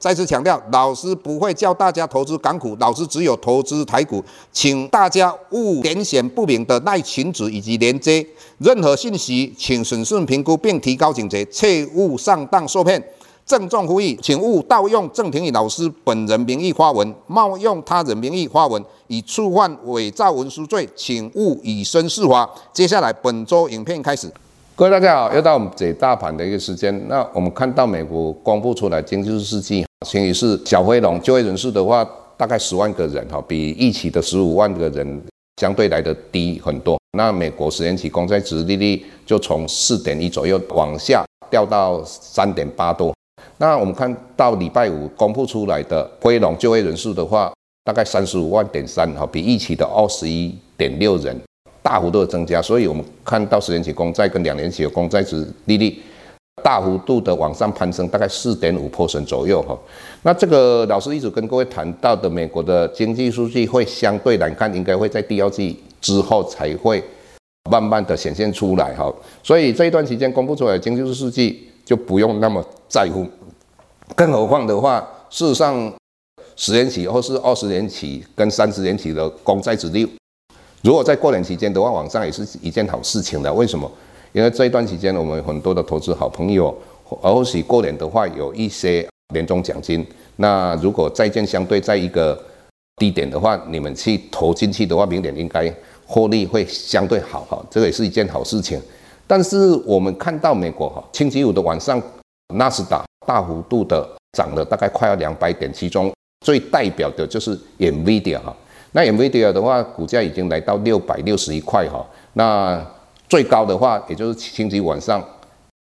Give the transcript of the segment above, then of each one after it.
再次强调，老师不会教大家投资港股，老师只有投资台股，请大家勿点选不明的赖群组以及连接。任何信息，请审慎评估并提高警觉，切勿上当受骗。郑重呼吁，请勿盗用郑庭宇老师本人名义发文，冒用他人名义发文，以触犯伪造文书罪，请勿以身试法。接下来，本周影片开始。各位大家好，又到我们解大盘的一个时间。那我们看到美国公布出来经济数据。其实是小非农就业人数的话，大概十万个人哈，比预期的十五万个人相对来的低很多。那美国十年期公债殖利率就从四点一左右往下掉到三点八多。那我们看到礼拜五公布出来的非农就业人数的话，大概三十五万点三哈，比预期的二十一点六人大幅度的增加。所以我们看到十年期公债跟两年期的公债殖利率。大幅度的往上攀升，大概四点五 percent 左右哈。那这个老师一直跟各位谈到的，美国的经济数据会相对来看，应该会在第二季之后才会慢慢的显现出来哈。所以这一段期间公布出来的经济数据就不用那么在乎。更何况的话，事实上十年期或是二十年期跟三十年期的公债殖利率，如果在过年期间的话，往上也是一件好事情的。为什么？因为这一段时间，我们很多的投资好朋友，而或许过年的话有一些年终奖金。那如果债券相对在一个低点的话，你们去投进去的话，明年应该获利会相对好哈，这个也是一件好事情。但是我们看到美国哈，星期五的晚上，纳斯达大幅度的涨了大概快要两百点，其中最代表的就是 NVIDIA 哈。那 NVIDIA 的话，股价已经来到六百六十一块哈，那。最高的话，也就是星期晚上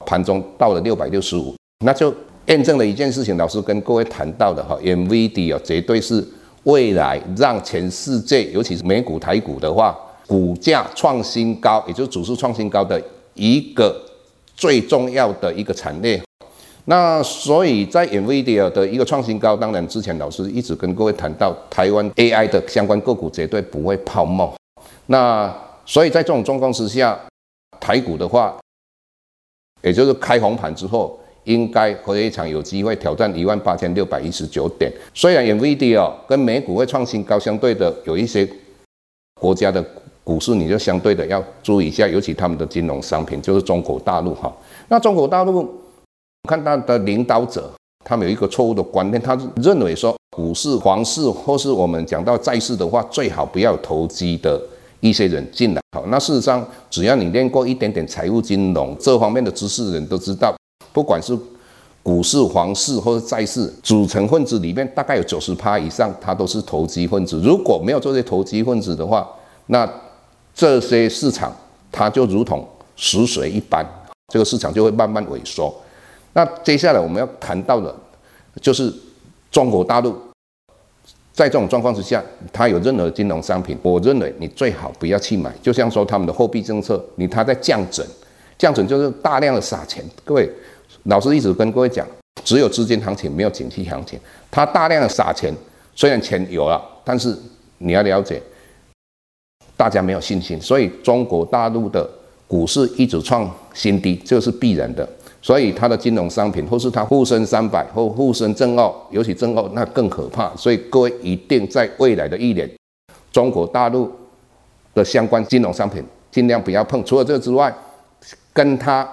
盘中到了六百六十五，那就验证了一件事情。老师跟各位谈到的哈，NVIDIA 绝对是未来让全世界，尤其是美股、台股的话，股价创新高，也就是指数创新高的一个最重要的一个产业。那所以在 NVIDIA 的一个创新高，当然之前老师一直跟各位谈到，台湾 AI 的相关个股绝对不会泡沫。那所以在这种状况之下，台股的话，也就是开红盘之后，应该非常有机会挑战一万八千六百一十九点。虽然 NVIDIA 跟美股会创新高，相对的有一些国家的股市，你就相对的要注意一下，尤其他们的金融商品，就是中国大陆哈。那中国大陆看到的领导者，他们有一个错误的观念，他认为说股市、房市或是我们讲到债市的话，最好不要投机的。一些人进来，好，那事实上，只要你练过一点点财务金融这方面的知识的人都知道，不管是股市、房市或者债市，组成分子里面大概有九十趴以上，它都是投机分子。如果没有这些投机分子的话，那这些市场它就如同死水一般，这个市场就会慢慢萎缩。那接下来我们要谈到的，就是中国大陆。在这种状况之下，它有任何金融商品，我认为你最好不要去买。就像说他们的货币政策，你它在降准，降准就是大量的撒钱。各位，老师一直跟各位讲，只有资金行情，没有景气行情。它大量的撒钱，虽然钱有了，但是你要了解，大家没有信心，所以中国大陆的股市一直创新低，这是必然的。所以它的金融商品，或是它沪深三百或沪深正澳，尤其正澳那更可怕。所以各位一定在未来的一年，中国大陆的相关金融商品尽量不要碰。除了这之外，跟它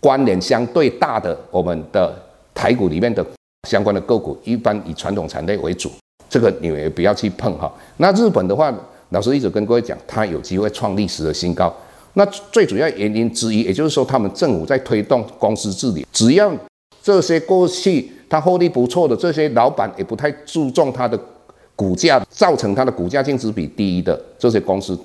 关联相对大的我们的台股里面的相关的个股，一般以传统产业为主，这个你们也不要去碰哈。那日本的话，老师一直跟各位讲，它有机会创历史的新高。那最主要原因之一，也就是说，他们政府在推动公司治理，只要这些过去他获利不错的这些老板，也不太注重他的股价，造成他的股价净值比低的这些公司，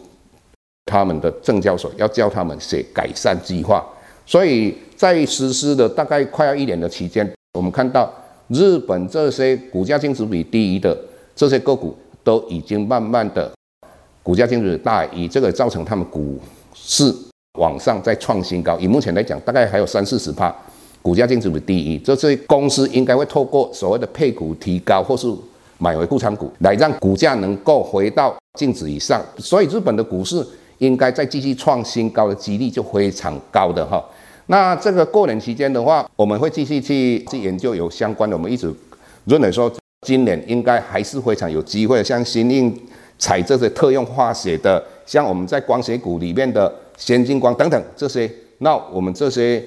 他们的证交所要叫他们写改善计划。所以在实施的大概快要一年的期间，我们看到日本这些股价净值比低的这些个股，都已经慢慢的股价净值大于，这个造成他们股是往上再创新高。以目前来讲，大概还有三四十趴，股价净值比第一，这些公司应该会透过所谓的配股提高，或是买回库藏股，来让股价能够回到净值以上。所以日本的股市应该再继续创新高的几率就非常高的哈。那这个过年期间的话，我们会继续去去研究有相关的，我们一直认为说今年应该还是非常有机会，像新应。采这些特用化学的，像我们在光学股里面的先进光等等这些，那我们这些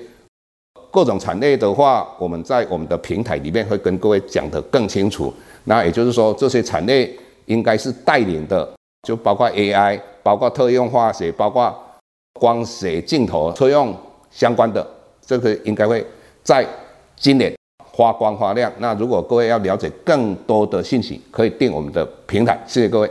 各种产业的话，我们在我们的平台里面会跟各位讲得更清楚。那也就是说，这些产业应该是带领的，就包括 AI，包括特用化学，包括光学镜头车用相关的，这个应该会在今年发光发亮。那如果各位要了解更多的信息，可以订我们的平台。谢谢各位。